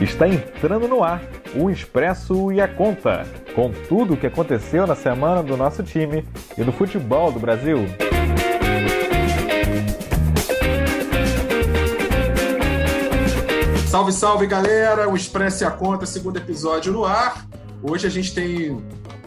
Está entrando no ar o Expresso e a Conta, com tudo o que aconteceu na semana do nosso time e do futebol do Brasil. Salve, salve galera! O Expresso e a Conta, segundo episódio no ar. Hoje a gente tem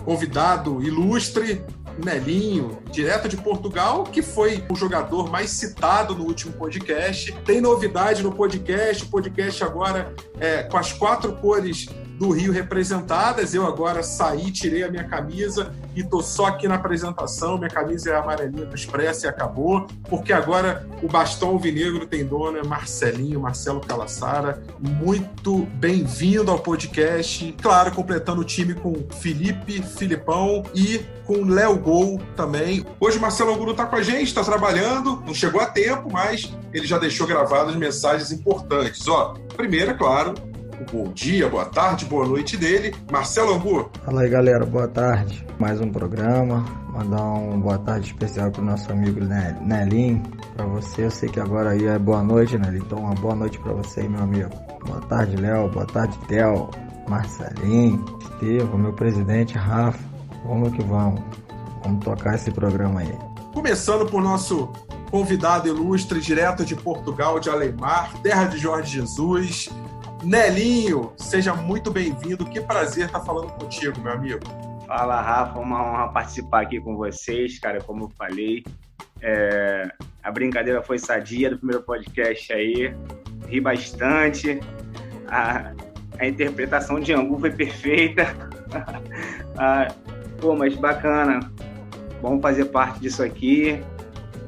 convidado ilustre, Nelinho, direto de Portugal, que foi o jogador mais citado no último podcast. Tem novidade no podcast, o podcast agora é com as quatro cores do Rio representadas. Eu agora saí, tirei a minha camisa e tô só aqui na apresentação. Minha camisa é amarelinha do Expresso e acabou, porque agora o bastão alvinegro tem dono, é Marcelinho, Marcelo Calassara. Muito bem-vindo ao podcast. Claro, completando o time com Felipe, Filipão e com Léo Gol também. Hoje Marcelo Angulo tá com a gente, tá trabalhando, não chegou a tempo, mas ele já deixou gravadas mensagens importantes. Ó, primeira, claro, o bom dia, boa tarde, boa noite dele, Marcelo Angu. Fala aí, galera, boa tarde. Mais um programa. Mandar um boa tarde especial pro nosso amigo Nelinho. Para você, eu sei que agora aí é boa noite, Nelinho. Então, uma boa noite para você, meu amigo. Boa tarde, Léo. Boa tarde, Theo. Marcelinho, Estevam, meu presidente, Rafa. Vamos que vamos. Vamos tocar esse programa aí. Começando por nosso convidado ilustre, direto de Portugal, de Alemar, terra de Jorge Jesus, Nelinho, seja muito bem-vindo. Que prazer estar falando contigo, meu amigo. Fala, Rafa. Uma honra participar aqui com vocês, cara. Como eu falei, é... a brincadeira foi sadia do primeiro podcast aí. Ri bastante. A, a interpretação de Angu foi perfeita. ah, pô, mas bacana. Vamos fazer parte disso aqui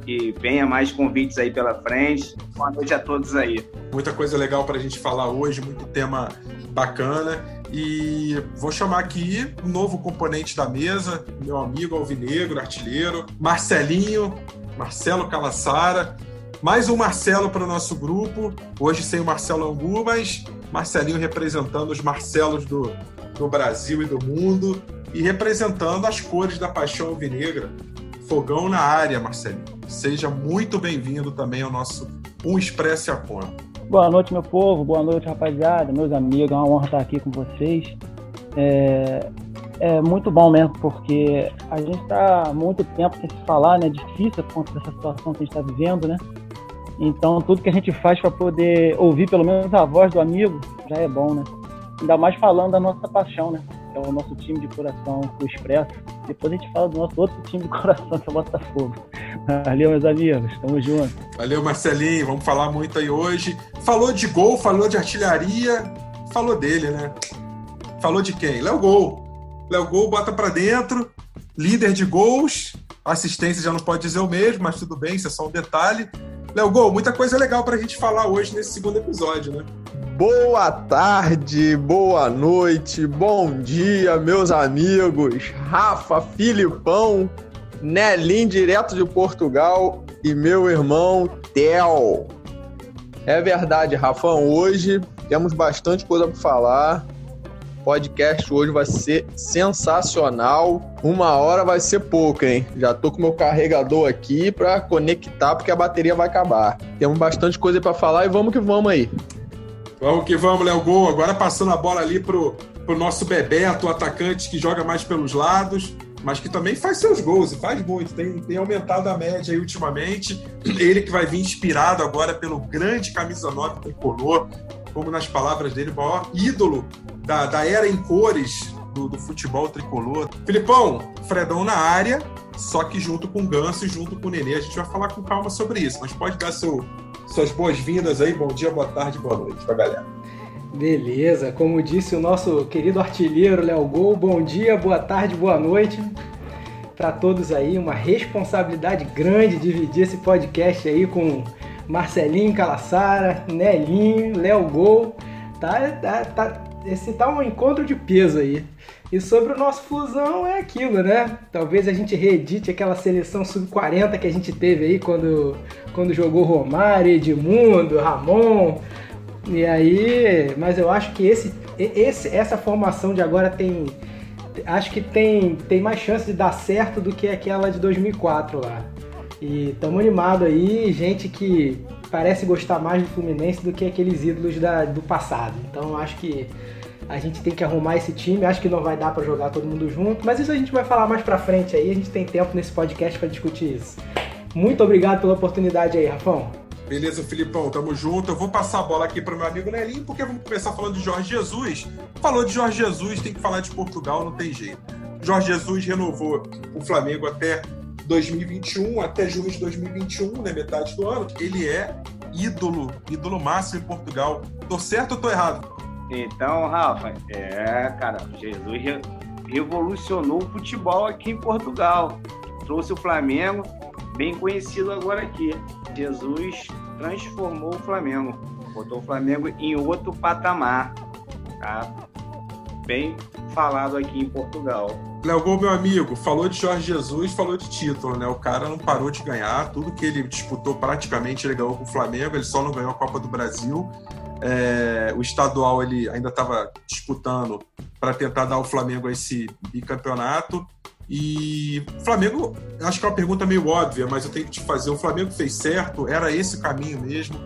que venha mais convites aí pela frente. Boa noite a todos aí. Muita coisa legal para a gente falar hoje, muito tema bacana. E vou chamar aqui o um novo componente da mesa, meu amigo Alvinegro, artilheiro, Marcelinho, Marcelo Calassara. Mais um Marcelo para o nosso grupo. Hoje sem o Marcelo Angu, mas Marcelinho representando os Marcelos do, do Brasil e do mundo e representando as cores da paixão alvinegra. Fogão na área, Marcelinho. Seja muito bem-vindo também ao nosso Um Expresso a Conta. Boa noite, meu povo. Boa noite, rapaziada, meus amigos. É uma honra estar aqui com vocês. É, é muito bom mesmo, porque a gente está há muito tempo sem se falar, né? Difícil por conta dessa situação que a gente está vivendo, né? Então, tudo que a gente faz para poder ouvir pelo menos a voz do amigo já é bom, né? Ainda mais falando da nossa paixão, né? Que é o nosso time de coração, o Expresso. Depois a gente fala do nosso outro time de coração, que é o Botafogo. Valeu, meus amigos. Tamo junto. Valeu, Marcelinho. Vamos falar muito aí hoje. Falou de gol, falou de artilharia, falou dele, né? Falou de quem? Léo Gol. Léo Gol bota para dentro, líder de gols. Assistência já não pode dizer o mesmo, mas tudo bem, isso é só um detalhe. Léo Gol, muita coisa legal para a gente falar hoje nesse segundo episódio, né? Boa tarde, boa noite, bom dia, meus amigos. Rafa, Filipão, Nelim, direto de Portugal, e meu irmão Theo. É verdade, Rafão, hoje temos bastante coisa para falar. Podcast hoje vai ser sensacional. Uma hora vai ser pouco, hein? Já tô com meu carregador aqui para conectar porque a bateria vai acabar. Temos bastante coisa para falar e vamos que vamos aí. Vamos que vamos, Léo Gol. Agora passando a bola ali pro, pro nosso Bebeto, o atacante que joga mais pelos lados, mas que também faz seus gols e faz muito. Tem, tem aumentado a média aí ultimamente. Ele que vai vir inspirado agora pelo grande camisa 9 tricolor, como nas palavras dele, o maior ídolo da, da era em cores do, do, futebol tricolor. Filipão, Fredão na área, só que junto com o Ganso e junto com o Nenê. A gente vai falar com calma sobre isso, mas pode dar seu, suas boas-vindas aí. Bom dia, boa tarde, boa noite pra galera. Beleza, como disse o nosso querido artilheiro Léo Gol, bom dia, boa tarde, boa noite para todos aí. Uma responsabilidade grande dividir esse podcast aí com Marcelinho Calassara, Nelinho, Léo Gol. Tá, tá, tá, esse tá um encontro de peso aí. E sobre o nosso Flusão é aquilo, né? Talvez a gente reedite aquela seleção sub-40 que a gente teve aí quando, quando jogou Romário, Edmundo, Ramon. E aí, mas eu acho que esse, esse, essa formação de agora tem. Acho que tem, tem mais chance de dar certo do que aquela de 2004 lá. E estamos animados aí, gente que parece gostar mais do Fluminense do que aqueles ídolos da, do passado. Então acho que a gente tem que arrumar esse time. Acho que não vai dar para jogar todo mundo junto, mas isso a gente vai falar mais pra frente aí. A gente tem tempo nesse podcast para discutir isso. Muito obrigado pela oportunidade aí, Rafão. Beleza, Filipão, tamo junto. Eu vou passar a bola aqui para meu amigo Nelinho, porque vamos começar falando de Jorge Jesus. Falou de Jorge Jesus, tem que falar de Portugal, não tem jeito. Jorge Jesus renovou o Flamengo até 2021, até junho de 2021, né, metade do ano. Ele é ídolo, ídolo máximo em Portugal. Tô certo ou tô errado? Então, Rafa, é, cara, Jesus revolucionou o futebol aqui em Portugal. Trouxe o Flamengo, bem conhecido agora aqui. Jesus transformou o Flamengo, botou o Flamengo em outro patamar, tá? Bem falado aqui em Portugal. Léo Gol, meu amigo, falou de Jorge Jesus, falou de título, né? O cara não parou de ganhar, tudo que ele disputou praticamente ele ganhou com o Flamengo, ele só não ganhou a Copa do Brasil. É, o estadual ele ainda estava disputando para tentar dar ao Flamengo esse bicampeonato. E o Flamengo, acho que é uma pergunta meio óbvia, mas eu tenho que te fazer. O Flamengo fez certo? Era esse o caminho mesmo?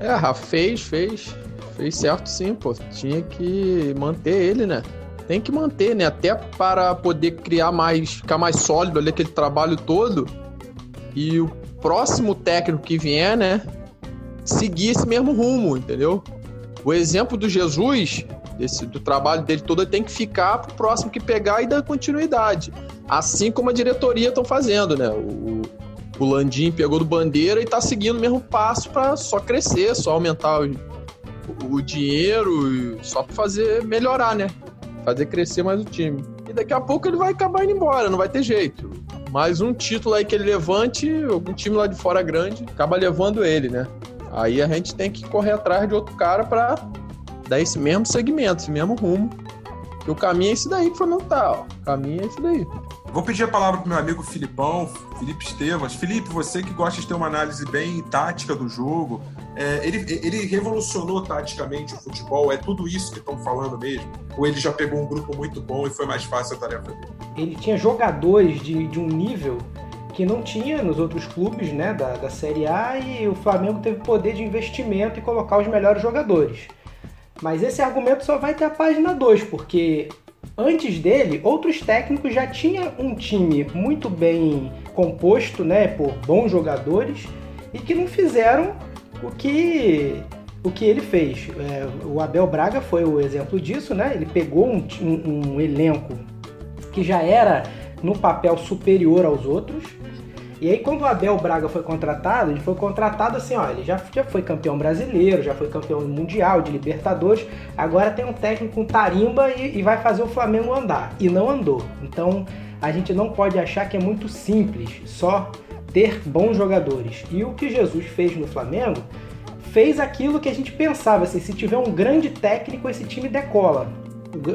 É, Rafa, fez, fez. Fez certo sim, pô. Tinha que manter ele, né? Tem que manter, né? Até para poder criar mais, ficar mais sólido ali aquele trabalho todo. E o próximo técnico que vier, né? Seguir esse mesmo rumo, entendeu? O exemplo do Jesus, desse, do trabalho dele todo, tem que ficar pro próximo que pegar e dar continuidade. Assim como a diretoria estão fazendo, né? O, o Landim pegou do bandeira e está seguindo o mesmo passo para só crescer, só aumentar o, o dinheiro, só para fazer melhorar, né? Fazer crescer mais o time. E daqui a pouco ele vai acabar indo embora, não vai ter jeito. Mais um título aí que ele levante, algum time lá de fora grande acaba levando ele, né? Aí a gente tem que correr atrás de outro cara para dar esse mesmo segmento, esse mesmo rumo. Que o caminho é esse daí que o Flamengo tá, ó. O caminho é esse daí. Vou pedir a palavra pro meu amigo Filipão, Felipe Estevas. Felipe, você que gosta de ter uma análise bem tática do jogo, é, ele, ele revolucionou taticamente o futebol? É tudo isso que estão falando mesmo? Ou ele já pegou um grupo muito bom e foi mais fácil a tarefa dele? Ele tinha jogadores de, de um nível que não tinha nos outros clubes né, da, da Série A e o Flamengo teve poder de investimento e colocar os melhores jogadores. Mas esse argumento só vai ter a página 2, porque Antes dele, outros técnicos já tinham um time muito bem composto, né, por bons jogadores e que não fizeram o que o que ele fez. É, o Abel Braga foi o exemplo disso, né? Ele pegou um, um, um elenco que já era no papel superior aos outros e aí, quando o Abel Braga foi contratado, ele foi contratado assim, ó, ele já, já foi campeão brasileiro, já foi campeão mundial, de Libertadores, agora tem um técnico com tarimba e, e vai fazer o Flamengo andar. E não andou. Então, a gente não pode achar que é muito simples só ter bons jogadores. E o que Jesus fez no Flamengo fez aquilo que a gente pensava, assim, se tiver um grande técnico, esse time decola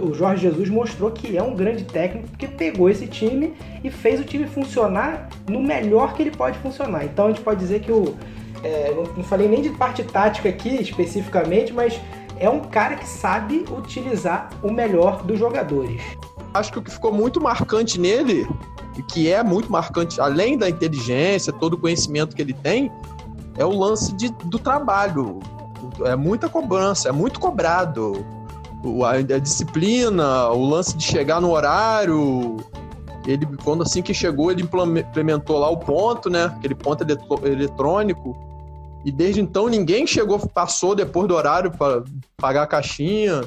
o Jorge Jesus mostrou que é um grande técnico porque pegou esse time e fez o time funcionar no melhor que ele pode funcionar. Então a gente pode dizer que o. É, não falei nem de parte tática aqui especificamente, mas é um cara que sabe utilizar o melhor dos jogadores. Acho que o que ficou muito marcante nele, que é muito marcante, além da inteligência, todo o conhecimento que ele tem, é o lance de, do trabalho. É muita cobrança, é muito cobrado a, a disciplina, o lance de chegar no horário. Ele, quando assim que chegou, ele implementou lá o ponto, né? Aquele ponto eletrônico. E desde então ninguém chegou, passou depois do horário para pagar a caixinha.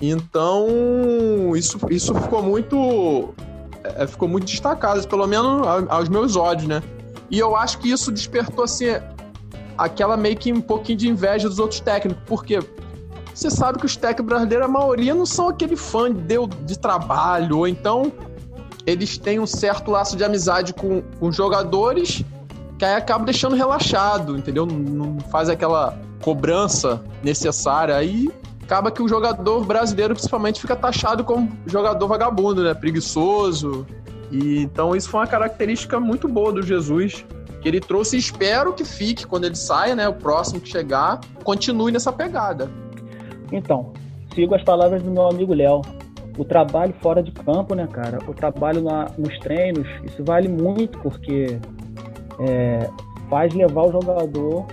Então, isso, isso ficou muito. É, ficou muito destacado, pelo menos aos meus olhos, né? E eu acho que isso despertou assim aquela meio que um pouquinho de inveja dos outros técnicos, porque você sabe que os técnicos brasileiros, a maioria não são aquele fã de, de trabalho, ou então eles têm um certo laço de amizade com, com jogadores que aí acaba deixando relaxado, entendeu? Não, não faz aquela cobrança necessária. Aí acaba que o jogador brasileiro, principalmente, fica taxado como jogador vagabundo, né? Preguiçoso. E então isso foi uma característica muito boa do Jesus que ele trouxe. Espero que fique quando ele saia, né? O próximo que chegar continue nessa pegada. Então, sigo as palavras do meu amigo Léo. O trabalho fora de campo, né, cara? O trabalho na, nos treinos, isso vale muito porque é, faz levar o jogador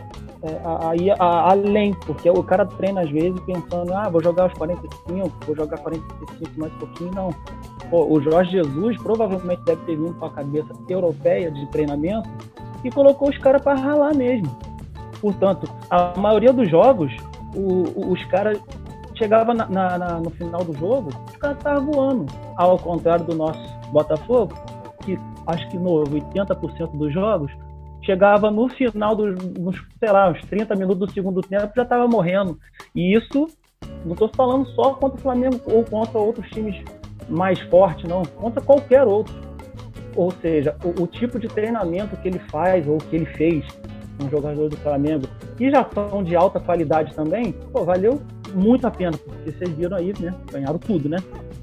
aí é, além, porque o cara treina às vezes pensando, ah, vou jogar os 45, vou jogar 45 mais um pouquinho, não. Pô, o Jorge Jesus provavelmente deve ter vindo com a cabeça europeia de treinamento e colocou os caras para ralar mesmo. Portanto, a maioria dos jogos, o, os caras chegava na, na, no final do jogo, os caras estavam voando. Ao contrário do nosso Botafogo, que acho que no 80% dos jogos, chegava no final dos, nos, sei lá, uns 30 minutos do segundo tempo, já estava morrendo. E isso, não estou falando só contra o Flamengo ou contra outros times mais fortes, não, contra qualquer outro. Ou seja, o, o tipo de treinamento que ele faz ou que ele fez um jogador do Flamengo, e já são de alta qualidade também, pô, valeu muito a pena, porque vocês viram aí, né? Ganharam tudo, né?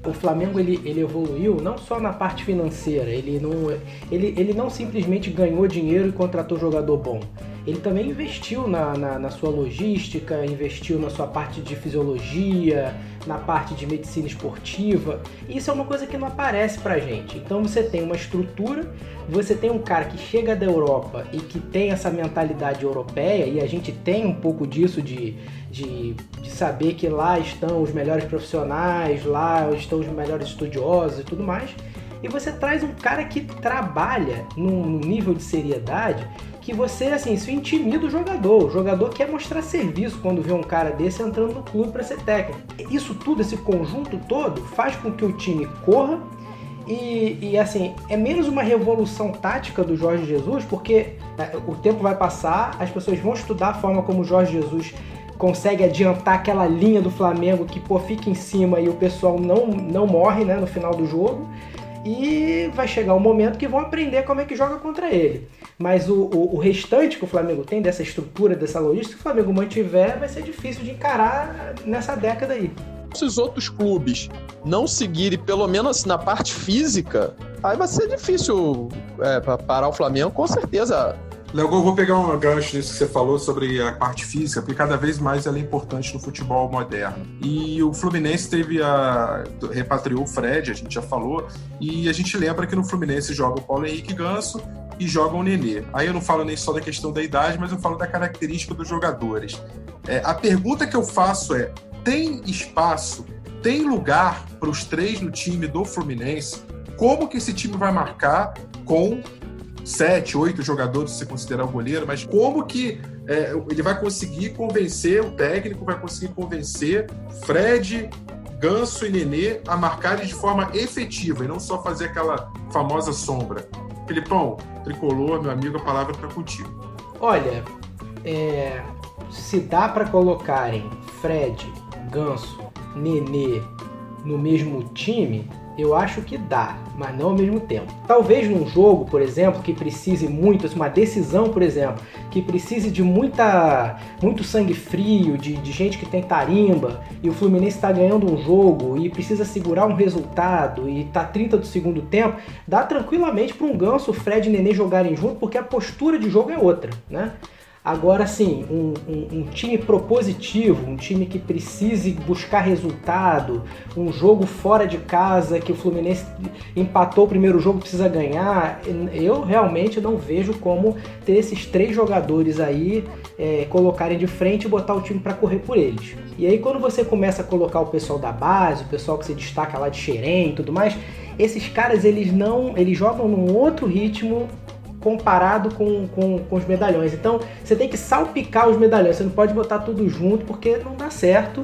O Flamengo ele, ele evoluiu não só na parte financeira, ele não, ele, ele não simplesmente ganhou dinheiro e contratou jogador bom ele também investiu na, na, na, sua logística, investiu na sua parte de fisiologia, na parte de medicina esportiva. Isso é uma coisa que não aparece pra gente. Então você tem uma estrutura, você tem um cara que chega da Europa e que tem essa mentalidade europeia, e a gente tem um pouco disso de, de, de saber que lá estão os melhores profissionais, lá estão os melhores estudiosos e tudo mais. E você traz um cara que trabalha num nível de seriedade que você, assim, isso intimida o jogador. O jogador quer mostrar serviço quando vê um cara desse entrando no clube para ser técnico. Isso tudo, esse conjunto todo, faz com que o time corra e, e, assim, é menos uma revolução tática do Jorge Jesus, porque é, o tempo vai passar, as pessoas vão estudar a forma como o Jorge Jesus consegue adiantar aquela linha do Flamengo que pô, fica em cima e o pessoal não, não morre né, no final do jogo. E vai chegar um momento que vão aprender como é que joga contra ele. Mas o, o, o, restante que o Flamengo tem, dessa estrutura, dessa logística, que o Flamengo mantiver, vai ser difícil de encarar nessa década aí. Se os outros clubes não seguirem, pelo menos na parte física, aí vai ser difícil é, parar o Flamengo, com certeza. Léo, vou pegar um gancho nisso que você falou sobre a parte física, porque cada vez mais ela é importante no futebol moderno. E o Fluminense teve a. repatriou o Fred, a gente já falou, e a gente lembra que no Fluminense joga o Paulo Henrique Ganso e joga o Nenê. Aí eu não falo nem só da questão da idade, mas eu falo da característica dos jogadores. É, a pergunta que eu faço é: tem espaço, tem lugar para os três no time do Fluminense? Como que esse time vai marcar com sete, oito jogadores, se considerar o goleiro, mas como que é, ele vai conseguir convencer, o técnico vai conseguir convencer Fred, Ganso e Nenê a marcarem de forma efetiva e não só fazer aquela famosa sombra. Filipão, tricolor, meu amigo, a palavra está contigo. Olha, é, se dá para colocarem Fred, Ganso, Nenê no mesmo time, eu acho que dá, mas não ao mesmo tempo. Talvez num jogo, por exemplo, que precise muito, uma decisão, por exemplo, que precise de muita, muito sangue frio, de, de gente que tem tarimba, e o Fluminense está ganhando um jogo e precisa segurar um resultado e tá 30 do segundo tempo, dá tranquilamente para um Ganso, Fred e Nenê jogarem junto, porque a postura de jogo é outra, né? Agora sim, um, um, um, time propositivo, um time que precise buscar resultado, um jogo fora de casa que o Fluminense empatou o primeiro jogo precisa ganhar, eu realmente não vejo como ter esses três jogadores aí é, colocarem de frente e botar o time para correr por eles. E aí quando você começa a colocar o pessoal da base, o pessoal que se destaca lá de Xerém e tudo mais, esses caras eles não, eles jogam num outro ritmo comparado com, com, com, os medalhões. Então você tem que salpicar os medalhões, você não pode botar tudo junto porque não dá certo.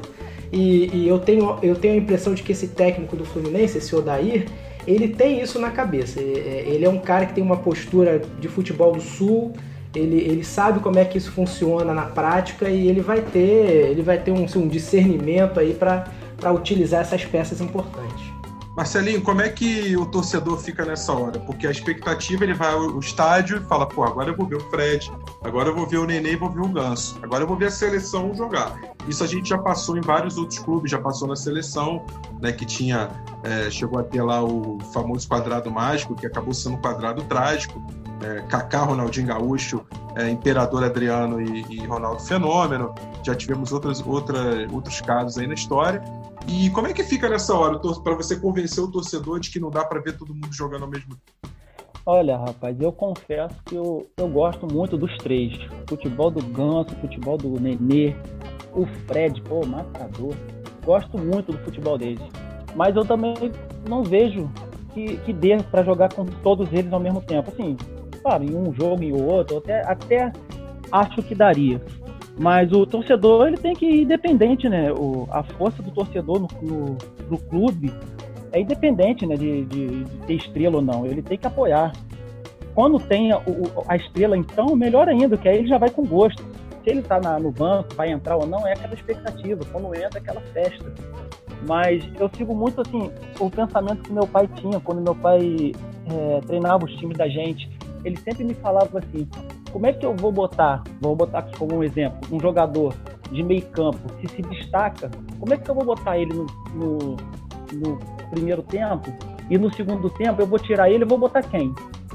E, e eu, tenho, eu tenho a impressão de que esse técnico do Fluminense, esse Odair, ele tem isso na cabeça. Ele é um cara que tem uma postura de futebol do sul, ele, ele sabe como é que isso funciona na prática e ele vai ter, ele vai ter um, um discernimento aí para utilizar essas peças importantes. Marcelinho, como é que o torcedor fica nessa hora? Porque a expectativa, ele vai ao estádio e fala, pô, agora eu vou ver o Fred, agora eu vou ver o Nenê vou ver o Ganso, agora eu vou ver a seleção jogar. Isso a gente já passou em vários outros clubes, já passou na seleção, né, que tinha, é, chegou a ter lá o famoso quadrado mágico, que acabou sendo um quadrado trágico, é, Kaká, Ronaldinho Gaúcho, é, Imperador Adriano e, e, Ronaldo Fenômeno. Já tivemos outras, outra, outros casos aí na história. E como é que fica nessa hora para você convencer o torcedor de que não dá para ver todo mundo jogando ao mesmo tempo? Olha, rapaz, eu confesso que eu, eu gosto muito dos três. Futebol do Ganso, futebol do Nenê, o Fred, pô, matador. Gosto muito do futebol deles. Mas eu também não vejo que, que dê para jogar com todos eles ao mesmo tempo. Assim, claro, em um jogo e outro, até, até acho que daria. Mas o torcedor ele tem que ir independente, né? O, a força do torcedor no, no, clube é independente né, de, de, de, ter estrela ou não. Ele tem que apoiar. Quando tem a, a estrela, então, melhor ainda, que aí ele já vai com gosto. Se ele está no banco, vai entrar ou não, é aquela expectativa. Quando entra, é aquela festa. Mas eu sigo muito assim o pensamento que meu pai tinha quando meu pai é, treinava os times da gente. Ele sempre me falava assim: como é que eu vou botar, vou botar aqui como um exemplo, um jogador de meio campo que se destaca, como é que eu vou botar ele no, no, no primeiro tempo e no segundo tempo eu vou tirar ele e vou botar quem?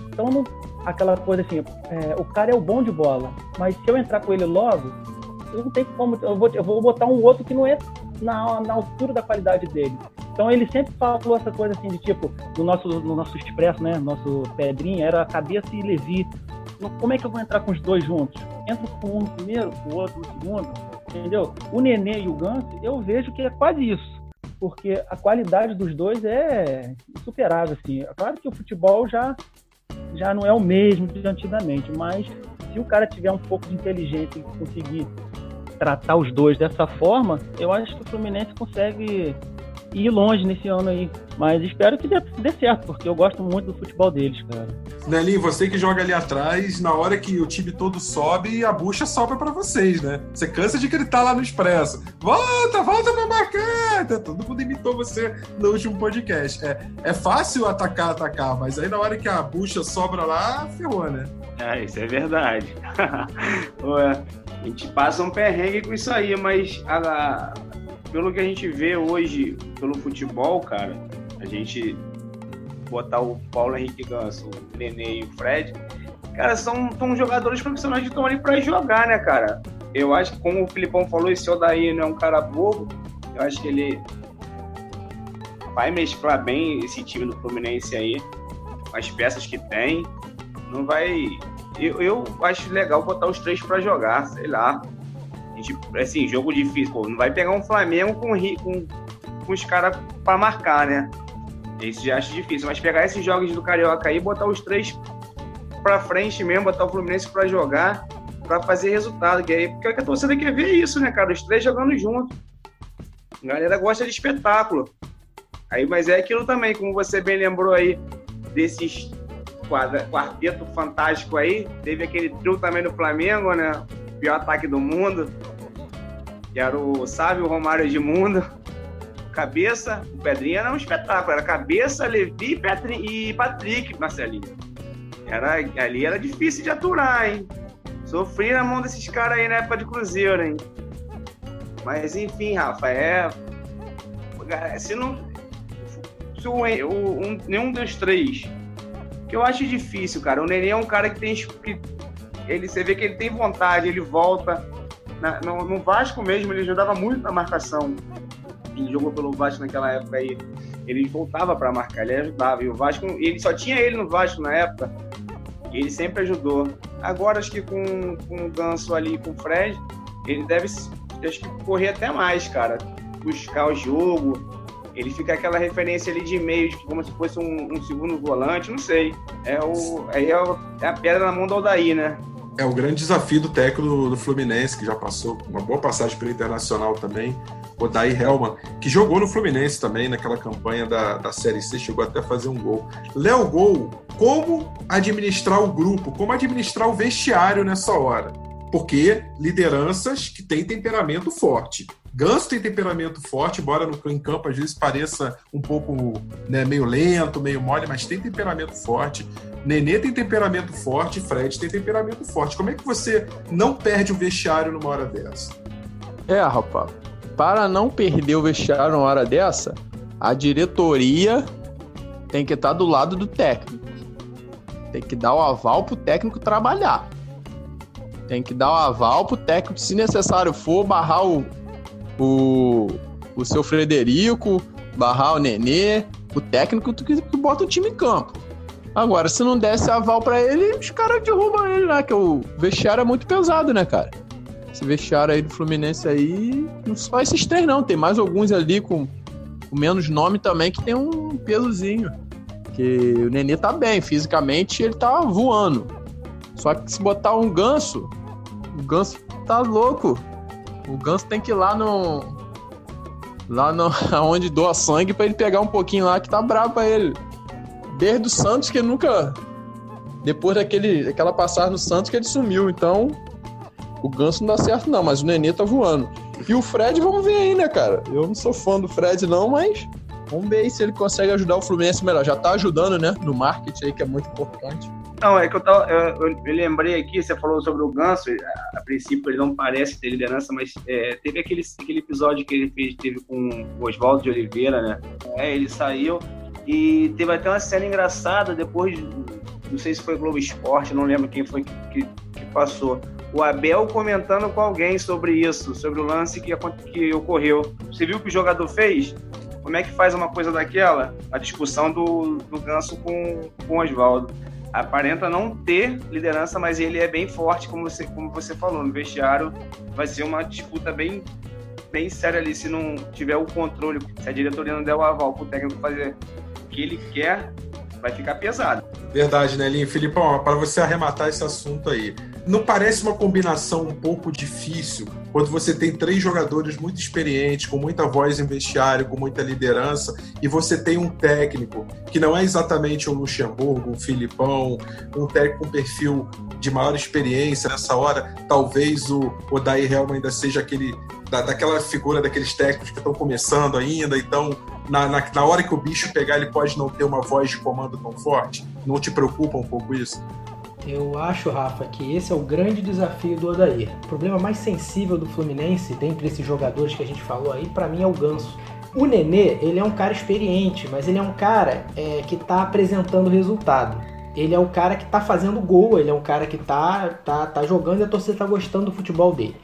Então, não, aquela coisa assim, é, o cara é o bom de bola, mas se eu entrar com ele logo, eu não tenho como, eu vou, eu vou botar um outro que não é na, na altura da qualidade dele. Então ele sempre falou essa coisa assim de tipo, no nosso, no nosso expresso, né? Nosso Pedrinha era cabeça e Levi. Como é que eu vou entrar com os dois juntos? Entro com um primeiro, com o outro no segundo, entendeu? O Nenê e o Ganso, eu vejo que é quase isso. Porque a qualidade dos dois é insuperável, assim. É claro que o futebol já, já não é o mesmo de antigamente, mas se o cara tiver um pouco de inteligência e conseguir tratar os dois dessa forma, eu acho que o Fluminense consegue ir longe nesse ano aí. Mas espero que dê, dê, certo, porque eu gosto muito do futebol deles, cara. Nelinho, você que joga ali atrás, na hora que o time todo sobe, a bucha sobra para vocês, né? Você cansa de gritar lá no Expresso. Volta, volta pra marcar! Todo mundo imitou você no último podcast. É, é fácil atacar, atacar, mas aí na hora que a bucha sobra lá, ferrou, né? É, isso é verdade. Ué, a gente passa um perrengue com isso aí, mas a, pelo que a gente vê hoje pelo futebol, cara, a gente botar o Paulo Henrique Ganso, o Nenê e o Fred, cara, são, são jogadores profissionais que estão ali para jogar, né, cara? Eu acho que, como o Filipão falou, esse Odaí não é um cara bobo, eu acho que ele vai mesclar bem esse time do Fluminense aí, as peças que tem. Não vai. Eu, eu acho legal botar os três para jogar, sei lá. assim, jogo difícil, pô, não vai pegar um Flamengo com, com, com os caras para marcar, né? Isso já acho difícil, mas pegar esses jogos do Carioca aí, botar os três para frente mesmo, botar o Fluminense para jogar, para fazer resultado, que aí, porque a torcida quer ver isso, né, cara? Os três jogando junto. A galera gosta de espetáculo. Aí, mas é aquilo também, como você bem lembrou aí, desses quarteto fantástico aí. Teve aquele trio também no Flamengo, né? Pior ataque do mundo. Que era o Sávio Romário de Mundo. Cabeça, o Pedrinho era um espetáculo. Era cabeça, Levi e Patrick, Marcelinho. Era, ali era difícil de aturar, hein? Sofri na mão desses caras aí na época de Cruzeiro, hein? Mas enfim, Rafa, é. Se não. Se o, um, nenhum dos três que eu acho difícil, cara. O Nenê é um cara que tem. Que ele, você vê que ele tem vontade, ele volta. Na, no, no, Vasco mesmo, ele ajudava muito na marcação. Ele jogou pelo Vasco naquela época aí. Ele voltava para marcar, ele ajudava. E o Vasco, ele só tinha ele no Vasco na época. Ele sempre ajudou. Agora, acho que com, com o Ganso ali, com o Fred, ele deve acho que correr até mais, cara. Buscar o jogo, ele fica aquela referência ali de meio, de como se fosse um, um segundo volante, não sei. É, o, é, é a pedra na mão do Aldair, né? É o grande desafio do técnico do, do, Fluminense, que já passou uma boa passagem pelo Internacional também, o Daí Helman, que jogou no Fluminense também naquela campanha da, da Série C, chegou até a fazer um gol. Léo Gol, como administrar o grupo, como administrar o vestiário nessa hora? Porque lideranças que têm temperamento forte. Ganso tem temperamento forte, embora no, em campo às vezes pareça um pouco né, meio lento, meio mole, mas tem temperamento forte. Nenê tem temperamento forte, Fred tem temperamento forte. Como é que você não perde o vestiário numa hora dessa? É, rapaz, para não perder o vestiário numa hora dessa, a diretoria tem que estar do lado do técnico. Tem que dar o aval pro técnico trabalhar. Tem que dar o aval pro técnico, se necessário for, barrar o, o, o seu Frederico, barrar o Nenê, o técnico que, que bota o time em campo. Agora, se não desse aval para ele, os caras derrubam ele, né? Que o vestiário é muito pesado, né, cara? Esse vestiário aí do Fluminense aí, não só esses três não, tem mais alguns ali com, com menos nome também que tem um pesozinho. Que o Nenê tá bem, fisicamente ele tá voando. Só que se botar um ganso, o ganso tá louco. O ganso tem que ir lá no. Lá no, onde doa sangue para ele pegar um pouquinho lá que tá brabo pra ele desde o Santos que nunca. Depois daquele, daquela passagem no Santos que ele sumiu. Então, o Ganso não dá certo, não, mas o Nenê tá voando. E o Fred, vamos ver aí, né, cara? Eu não sou fã do Fred, não, mas vamos ver aí se ele consegue ajudar o Fluminense melhor. Já tá ajudando, né? No marketing aí, que é muito importante. Não, é que eu, tava, eu, eu, lembrei aqui, você falou sobre o Ganso, a, a princípio ele não parece ter liderança, mas é, teve aquele, aquele episódio que ele fez, teve com o Oswaldo de Oliveira, né? É, ele saiu, e teve até uma cena engraçada depois, não sei se foi Globo Esporte, não lembro quem foi que, que, que, passou. O Abel comentando com alguém sobre isso, sobre o lance que, que ocorreu. Você viu o que o jogador fez? Como é que faz uma coisa daquela? A discussão do, do Ganso com, com o Oswaldo. Aparenta não ter liderança, mas ele é bem forte, como você, como você falou. No vestiário vai ser uma disputa bem, bem séria ali se não tiver o controle, se a diretoria não der o aval para o técnico fazer que ele quer, vai ficar pesado. Verdade, né, Linho? Filipão, para você arrematar esse assunto aí, não parece uma combinação um pouco difícil quando você tem três jogadores muito experientes, com muita voz em vestiário, com muita liderança, e você tem um técnico que não é exatamente um Luxemburgo, um Filipão, um técnico com perfil de maior experiência nessa hora, talvez o Odair Helman ainda seja aquele da, daquela figura daqueles técnicos que estão começando ainda, então na, na, na, hora que o bicho pegar, ele pode não ter uma voz de comando tão forte? Não te preocupa um pouco isso? Eu acho, Rafa, que esse é o grande desafio do Odair. O problema mais sensível do Fluminense, dentre esses jogadores que a gente falou aí, para mim é o Ganso. O Nenê, ele é um cara experiente, mas ele é um cara é, que está apresentando resultado. Ele é o cara que está fazendo gol, ele é um cara que está tá, tá jogando e a torcida está gostando do futebol dele.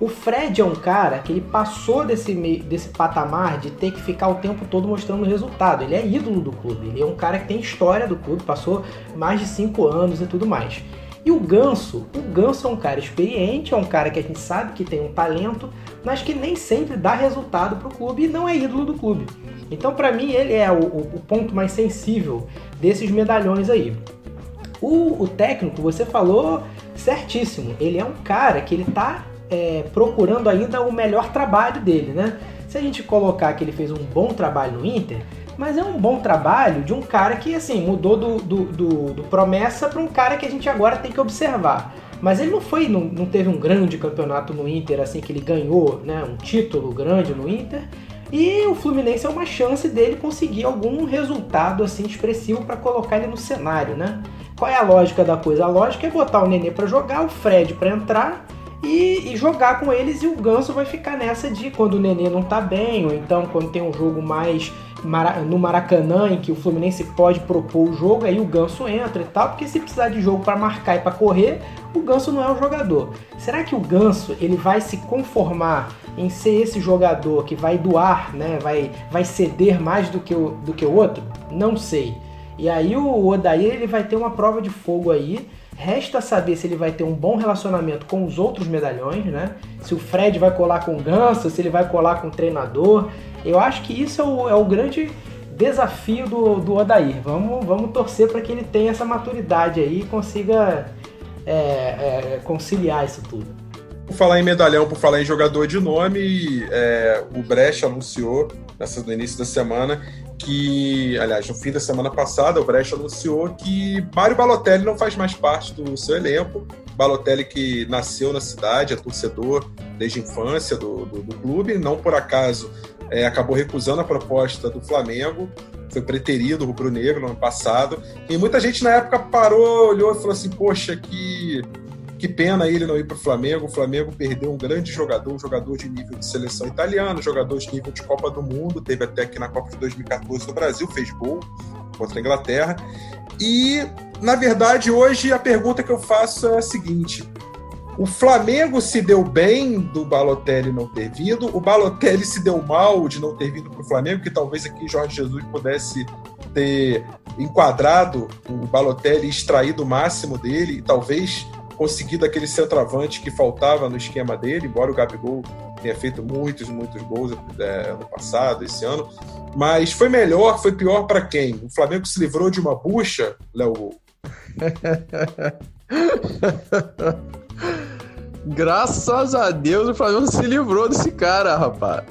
O Fred é um cara que ele passou desse, desse patamar de ter que ficar o tempo todo mostrando o resultado. Ele é ídolo do clube, ele é um cara que tem história do clube, passou mais de cinco anos e tudo mais. E o Ganso, o Ganso é um cara experiente, é um cara que a gente sabe que tem um talento, mas que nem sempre dá resultado para o clube e não é ídolo do clube. Então, para mim, ele é o, o, ponto mais sensível desses medalhões aí. O, o técnico, você falou certíssimo, ele é um cara que ele tá é, procurando ainda o melhor trabalho dele, né? Se a gente colocar que ele fez um bom trabalho no Inter, mas é um bom trabalho de um cara que assim mudou do, do, do, do promessa para um cara que a gente agora tem que observar. Mas ele não foi, não, não teve um grande campeonato no Inter, assim que ele ganhou, né, um título grande no Inter. E o Fluminense é uma chance dele conseguir algum resultado assim expressivo para colocar ele no cenário, né? Qual é a lógica da coisa? A lógica é botar o Nenê para jogar, o Fred para entrar e, e, jogar com eles e o Ganso vai ficar nessa de quando o Nenê não tá bem, ou então quando tem um jogo mais no Maracanã em que o Fluminense pode propor o jogo, aí o Ganso entra e tal, porque se precisar de jogo para marcar e para correr, o Ganso não é o jogador. Será que o Ganso ele vai se conformar em ser esse jogador que vai doar, né, vai, vai ceder mais do que, o, do que o outro? Não sei. E aí o Odair ele vai ter uma prova de fogo aí Resta saber se ele vai ter um bom relacionamento com os outros medalhões, né? Se o Fred vai colar com o Ganso, se ele vai colar com o treinador. Eu acho que isso é o, é o grande desafio do, do Odair. Vamos, vamos torcer para que ele tenha essa maturidade aí e consiga é, é, conciliar isso tudo. Por falar em medalhão, por falar em jogador de nome, é, o Brecht anunciou nessa, no início da semana que, aliás, no fim da semana passada, o Brecht anunciou que Mário Balotelli não faz mais parte do seu elenco. Balotelli que nasceu na cidade, é torcedor desde a infância do, do, do clube, não por acaso é, acabou recusando a proposta do Flamengo, foi preterido rubro-negro no ano passado, e muita gente na época parou, olhou e falou assim, poxa, que que pena ele não ir para o Flamengo. O Flamengo perdeu um grande jogador, um jogador de nível de seleção italiana, um jogador de nível de Copa do Mundo. Teve até aqui na Copa de 2014 no Brasil, fez gol contra a Inglaterra. E, na verdade, hoje a pergunta que eu faço é a seguinte: o Flamengo se deu bem do Balotelli não ter vindo, o Balotelli se deu mal de não ter vindo para o Flamengo, que talvez aqui Jorge Jesus pudesse ter enquadrado o Balotelli, extraído o máximo dele e talvez conseguido aquele centroavante que faltava no esquema dele, embora o Gabigol tenha feito muitos, muitos gols é, ano passado, esse ano. Mas foi melhor, foi pior para quem? O Flamengo se livrou de uma bucha, Léo Graças a Deus o Flamengo se livrou desse cara, rapaz.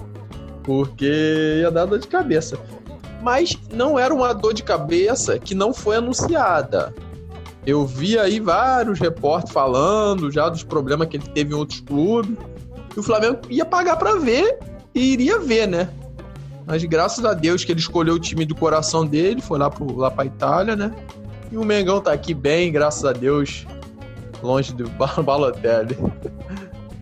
Porque ia dar dor de cabeça. Mas não era uma dor de cabeça que não foi anunciada. Eu vi aí vários repórteres falando já dos problemas que ele teve em outros clubes. E o Flamengo ia pagar para ver e iria ver, né? Mas graças a Deus que ele escolheu o time do coração dele, foi lá, pro, lá pra Itália, né? E o Mengão tá aqui bem, graças a Deus, longe do Balotelli.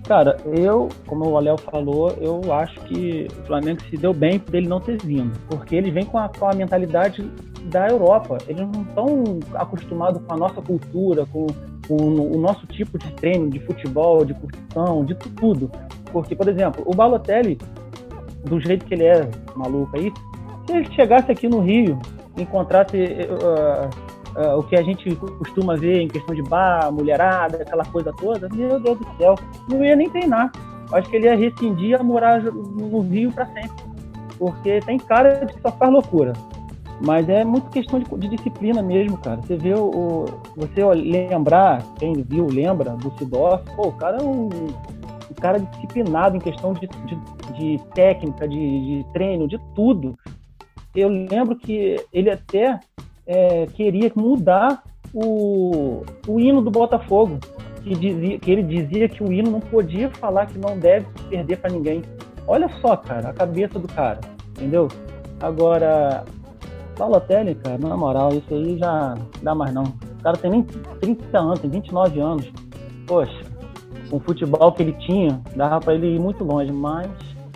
Cara, eu, como o Léo falou, eu acho que o Flamengo se deu bem por ele não ter vindo. Porque ele vem com a, com a mentalidade da Europa. Eles não estão acostumados com a nossa cultura, com, com, o nosso tipo de treino, de futebol, de curtição, de tudo. Porque, por exemplo, o Balotelli, do jeito que ele é maluco aí, se ele chegasse aqui no Rio, encontrasse uh, uh, o que a gente costuma ver em questão de bar, mulherada, aquela coisa toda, meu Deus do céu, não ia nem treinar. Acho que ele ia rescindir a morar no Rio para sempre. Porque tem cara de que só faz loucura. Mas é muito questão de, de disciplina mesmo, cara. Você vê o, o, Você lembrar, quem viu lembra do Sidorf, pô, o cara é um, um cara disciplinado em questão de, de, de técnica, de, de, treino, de tudo. Eu lembro que ele até é, queria mudar o, o hino do Botafogo, que, dizia, que ele dizia que o hino não podia falar que não deve perder para ninguém. Olha só, cara, a cabeça do cara, entendeu? Agora, Balotelli, cara, na moral, isso aí já dá mais não. O cara tem nem 30 anos, tem 29 anos. Poxa, com o futebol que ele tinha, dava para ele ir muito longe, mas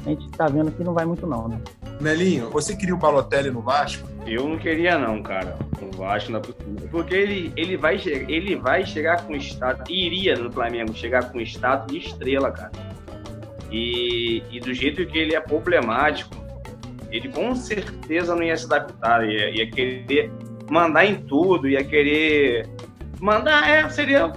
a gente tá vendo que não vai muito não, né? Nelinho, você queria o Balotelli no Vasco? Eu não queria não, cara. No Vasco não é possível. Porque ele, ele, vai, ele vai chegar com status, iria no Flamengo chegar com status de estrela, cara. E, e do jeito que ele é problemático, ele com certeza não ia se adaptar, ia, ia querer mandar em tudo, ia querer mandar, é, seria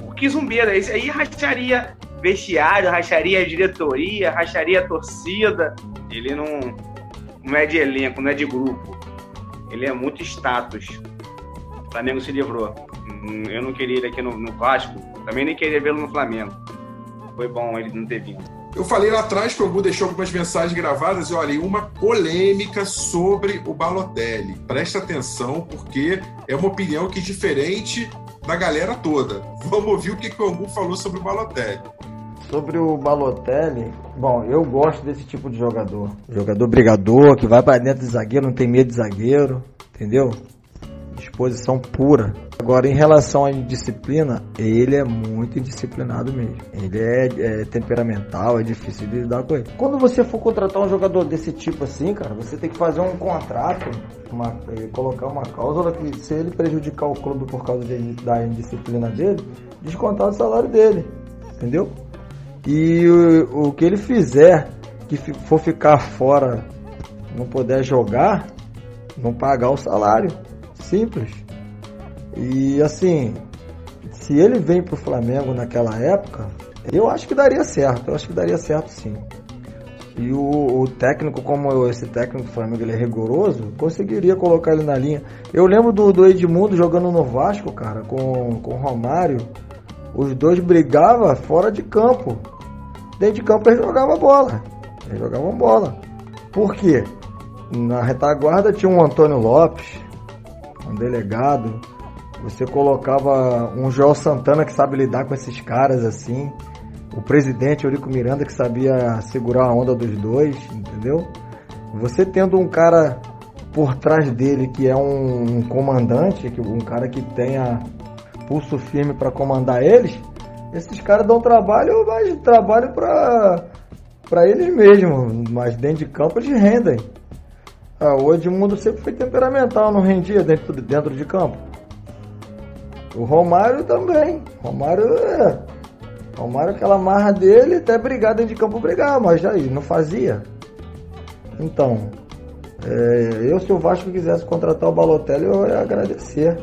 o que zumbeira. Esse aí racharia vestiário, racharia diretoria, racharia torcida. Ele não, não é de elenco, não é de grupo. Ele é muito status. O Flamengo se livrou. Eu não queria ele aqui no, no Vasco, também nem queria vê-lo no Flamengo. Foi bom ele não ter vindo. Eu falei lá atrás que o Gu deixou algumas mensagens gravadas e olha, uma polêmica sobre o Balotelli. Presta atenção, porque é uma opinião que é diferente da galera toda. Vamos ouvir o que, que o Angu falou sobre o Balotelli. Sobre o Balotelli, bom, eu gosto desse tipo de jogador. Jogador brigador, que vai para dentro de zagueiro, não tem medo de zagueiro, entendeu? Disposição pura. Agora, em relação à disciplina, ele é muito indisciplinado mesmo. Ele é, é, temperamental, é difícil de lidar com ele. Quando você for contratar um jogador desse tipo assim, cara, você tem que fazer um contrato, uma, colocar uma cláusula que se ele prejudicar o clube por causa de, da indisciplina dele, descontar o salário dele, entendeu? E o, o que ele fizer, que for ficar fora, não puder jogar, não pagar o salário. Simples. E assim, se ele vem pro Flamengo naquela época, eu acho que daria certo. Eu acho que daria certo sim. E o, o, técnico, como esse técnico do Flamengo ele é rigoroso, conseguiria colocar ele na linha. Eu lembro do, do Edmundo jogando no Vasco, cara, com, com o Romário. Os dois brigavam fora de campo. Dentro de campo eles jogavam bola. Eles jogavam bola. Por quê? Na retaguarda tinha um Antônio Lopes, um delegado. Você colocava um Joel Santana que sabe lidar com esses caras assim. O presidente Eurico Miranda que sabia segurar a onda dos dois, entendeu? Você tendo um cara por trás dele que é um, um comandante, um cara que tenha pulso firme para comandar eles, esses caras dão trabalho, mas trabalho para para eles mesmos, mas dentro de campo eles rendem. Ah, o Edmundo sempre foi temperamental, não rendia dentro, dentro de campo. O Romário também. Romário é. Romário, aquela marra dele, até brigar dentro de campo brigar, mas aí não fazia. Então, É, eu, se o Vasco quisesse contratar o Balotelli, eu ia agradecer.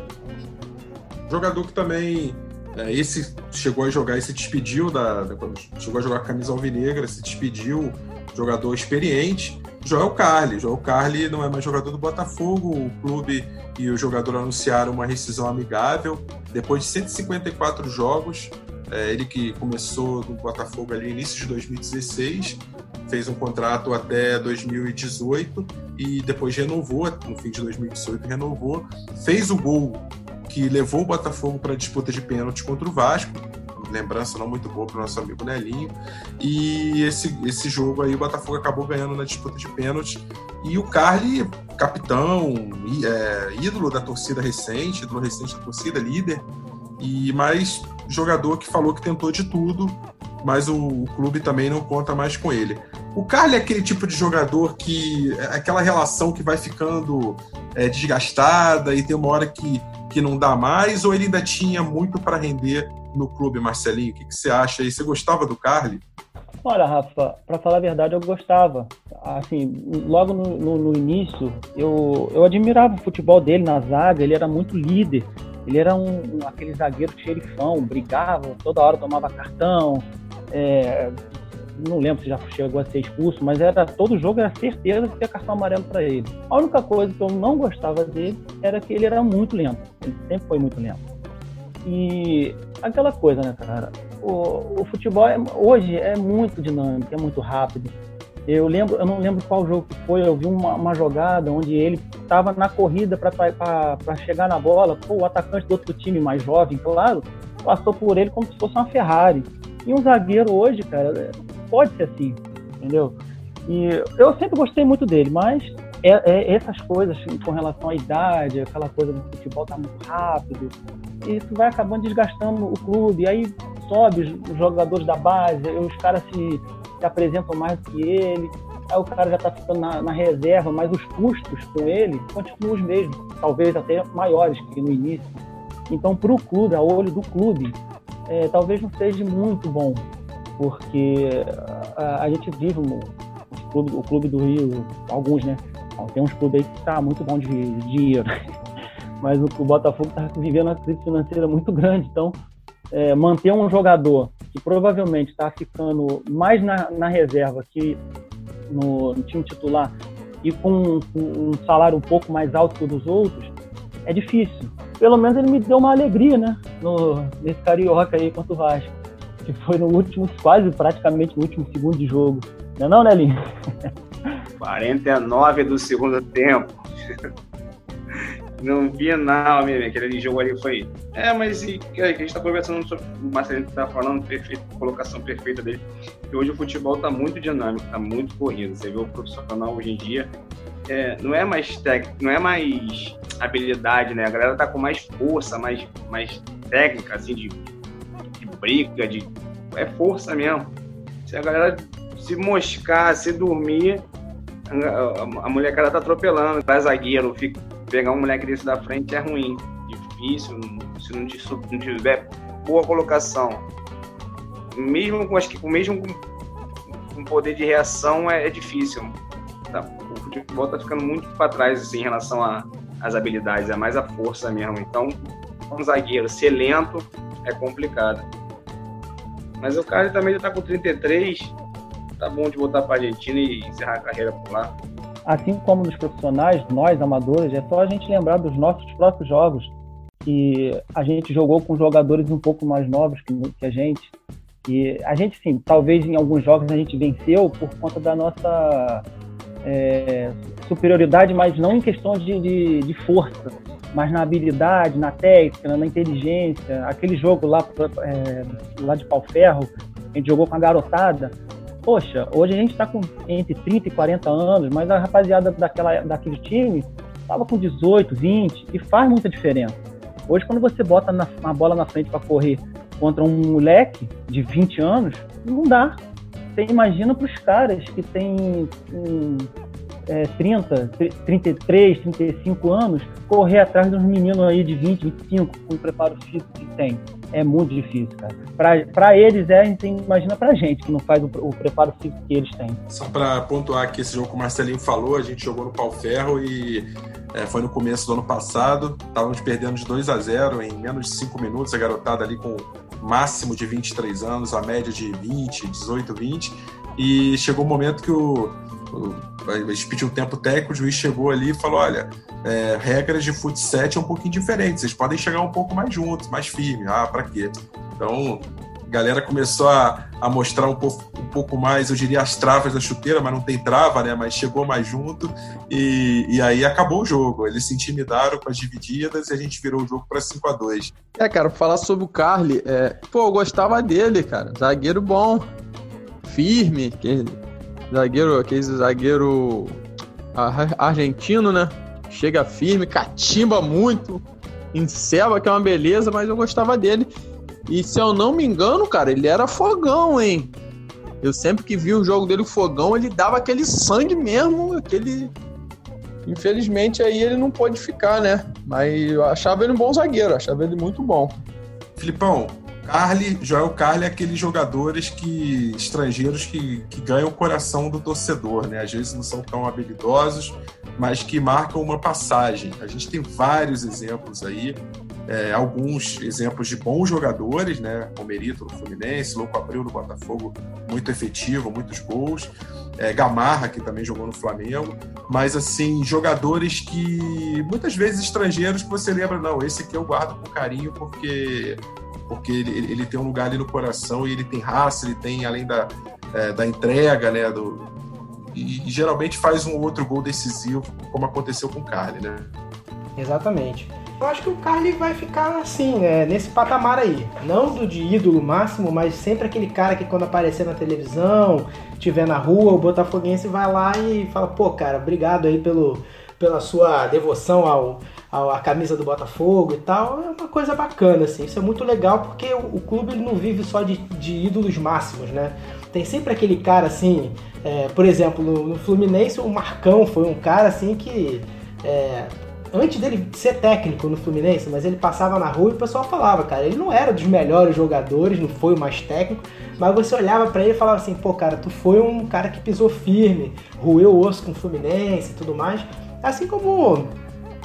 Jogador que também. É, esse chegou a jogar e se despediu da, da, chegou a jogar a camisa alvinegra, se despediu. Jogador experiente. Joel Carli. Joel Carli não é mais jogador do Botafogo. O clube e o jogador anunciaram uma rescisão amigável. Depois de 154 jogos, é, ele que começou no Botafogo ali início de 2016, fez um contrato até 2018 e depois renovou, no fim de 2018 renovou, fez o gol que levou o Botafogo para a disputa de pênalti contra o Vasco, lembrança não muito boa para o nosso amigo Nelinho, e esse, esse jogo aí o Botafogo acabou ganhando na disputa de pênalti, e o Carly, capitão, é, ídolo da torcida recente, ídolo recente da torcida, líder, e mais jogador que falou que tentou de tudo, mas o, o, clube também não conta mais com ele. O Carly é aquele tipo de jogador que. É aquela relação que vai ficando é, desgastada e tem uma hora que, que não dá mais, ou ele ainda tinha muito para render no clube, Marcelinho? O que, que você acha aí? Você gostava do Carly? Olha, Rafa, para falar a verdade, eu gostava. Assim, logo no, no, no, início, eu, eu admirava o futebol dele na zaga, ele era muito líder. Ele era um, um aquele zagueiro xerifão, brigava, toda hora tomava cartão. É, não lembro se já chegou a ser expulso, mas era todo jogo era certeza que tinha cartão amarelo para ele. A única coisa que eu não gostava dele era que ele era muito lento. Ele sempre foi muito lento. E aquela coisa, né, cara? O, o futebol é, hoje é muito dinâmico, é muito rápido. Eu lembro, eu não lembro qual jogo que foi, eu vi uma, uma jogada onde ele estava na corrida para chegar na bola, pô, o atacante do outro time mais jovem, claro, passou por ele como se fosse uma Ferrari. E um zagueiro hoje, cara, pode ser assim, entendeu? E eu sempre gostei muito dele, mas é, é essas coisas com relação à idade, aquela coisa do futebol tá muito rápido, isso vai acabando desgastando o clube. Aí sobe os jogadores da base, os caras se se apresentam mais do que ele, aí o cara já está ficando na, na, reserva, mas os custos com ele continuam os mesmos, talvez até maiores que no início. Então, para o clube, a olho do clube, é, talvez não seja muito bom, porque a, a gente vive o, o, clube, o clube do Rio, alguns, né? Tem uns clubes aí que tá muito bom de, de dinheiro, mas o, o Botafogo está vivendo uma crise financeira muito grande, então é, manter um jogador que provavelmente está ficando mais na, na reserva que no, no, time titular e com, com, um salário um pouco mais alto que o dos outros, é difícil. Pelo menos ele me deu uma alegria, né? No, nesse carioca aí contra o Vasco. Que foi no último, quase praticamente no último segundo de jogo. Não é não, Nelinho? 49 do segundo tempo. Não vi nada, mesmo. Aquele jogo ali foi. É, mas e, a gente está conversando sobre. O Marcelinho está falando, perfeito, colocação perfeita dele. Que hoje o futebol está muito dinâmico, está muito corrido. Você vê o profissional hoje em dia. É, não é mais técnico, não é mais habilidade, né? A galera tá com mais força, mais, mais técnica, assim, de briga, de. É força mesmo. Se a galera se moscar, se dormir, a, a, molecada tá atropelando. Vai zagueiro, fica pegar um moleque desse da frente é ruim, difícil, se não, não tiver boa colocação. Mesmo com, acho que mesmo com, com poder de reação é, é difícil. Tá, o futebol tá ficando muito para trás assim, em relação às habilidades, é mais a força mesmo. Então, um zagueiro ser lento é complicado. Mas o cara também já tá com 33, tá bom de voltar para Argentina e encerrar a carreira por lá. Assim como nos profissionais, nós amadores, é só a gente lembrar dos nossos próprios jogos, que a gente jogou com jogadores um pouco mais novos que, que a gente. E a gente, sim, talvez em alguns jogos a gente venceu por conta da nossa é, superioridade, mas não em questão de, de, de, força, mas na habilidade, na técnica, na inteligência. Aquele jogo lá, é, lá de pau ferro, a gente jogou com a garotada, poxa, hoje a gente está com entre 30 e 40 anos, mas a rapaziada daquela, daquele time estava com 18, 20 e faz muita diferença. Hoje, quando você bota na, uma bola na frente para correr contra um moleque de 20 anos, não dá. Você imagina para os caras que têm é, 30, 33, 35 anos, correr atrás de uns meninos aí de 20, 25, com o preparo físico que tem. é muito difícil, cara. Para eles é, a gente imagina pra gente, que não faz o, o preparo físico que eles têm. Só para pontuar que esse jogo que o Marcelinho falou, a gente jogou no pau ferro e é, foi no começo do ano passado. Estávamos perdendo de 2 a 0 em menos de 5 minutos. A garotada ali com máximo de 23 anos, a média de 20, 18, 20. E chegou o um momento que o, pediu um tempo técnico, o juiz chegou ali e falou: olha, é, regras de futsal é um pouquinho diferentes, vocês podem chegar um pouco mais juntos, mais firmes. Ah, para quê? Então, a galera começou a, a mostrar um pouco, um pouco mais, eu diria, as travas da chuteira, mas não tem trava, né? Mas chegou mais junto e, e aí acabou o jogo. Eles se intimidaram com as divididas e a gente virou o jogo para 5 a 2 É, cara, falar sobre o Carly, é, pô, eu gostava dele, cara. Zagueiro bom, firme, que zagueiro, aquele zagueiro argentino, né? Chega firme, catimba muito, enceba, que é uma beleza, mas eu gostava dele. E se eu não me engano, cara, ele era fogão, hein? Eu sempre que vi o jogo dele, fogão, ele dava aquele sangue mesmo, aquele. Infelizmente aí ele não pôde ficar, né? Mas eu achava ele um bom zagueiro, achava ele muito bom. Filipão, Carly, Joel Carly é aqueles jogadores que estrangeiros que, que ganham o coração do torcedor, né? Às vezes não são tão habilidosos, mas que marcam uma passagem. A gente tem vários exemplos aí, é, alguns exemplos de bons jogadores, né? Palmerito no Fluminense, Louco Abreu no Botafogo, muito efetivo, muitos gols. É, Gamarra, que também jogou no Flamengo, mas assim, jogadores que muitas vezes estrangeiros que você lembra, não, esse aqui eu guardo com carinho porque porque ele, ele tem um lugar ali no coração e ele tem raça, ele tem, além da, é, da entrega, né, do, e, e, geralmente faz um outro gol decisivo, como aconteceu com o Carly, né? Exatamente. Eu acho que o Carly vai ficar assim, né, nesse patamar aí. Não do de ídolo máximo, mas sempre aquele cara que quando aparecer na televisão, tiver na rua, o Botafoguense vai lá e fala, pô, cara, obrigado aí pelo, pela sua devoção ao, ao, à camisa do Botafogo e tal. É uma coisa bacana, assim. Isso é muito legal porque o, o clube ele não vive só de, de ídolos máximos, né? Tem sempre aquele cara assim, é, por exemplo, no, no, Fluminense o Marcão foi um cara assim que. É, antes dele ser técnico no Fluminense, mas ele passava na rua e o pessoal falava, cara, ele não era dos melhores jogadores, não foi o mais técnico, mas você olhava para ele e falava assim, pô, cara, tu foi um cara que pisou firme, roeu o osso com o Fluminense e tudo mais. Assim como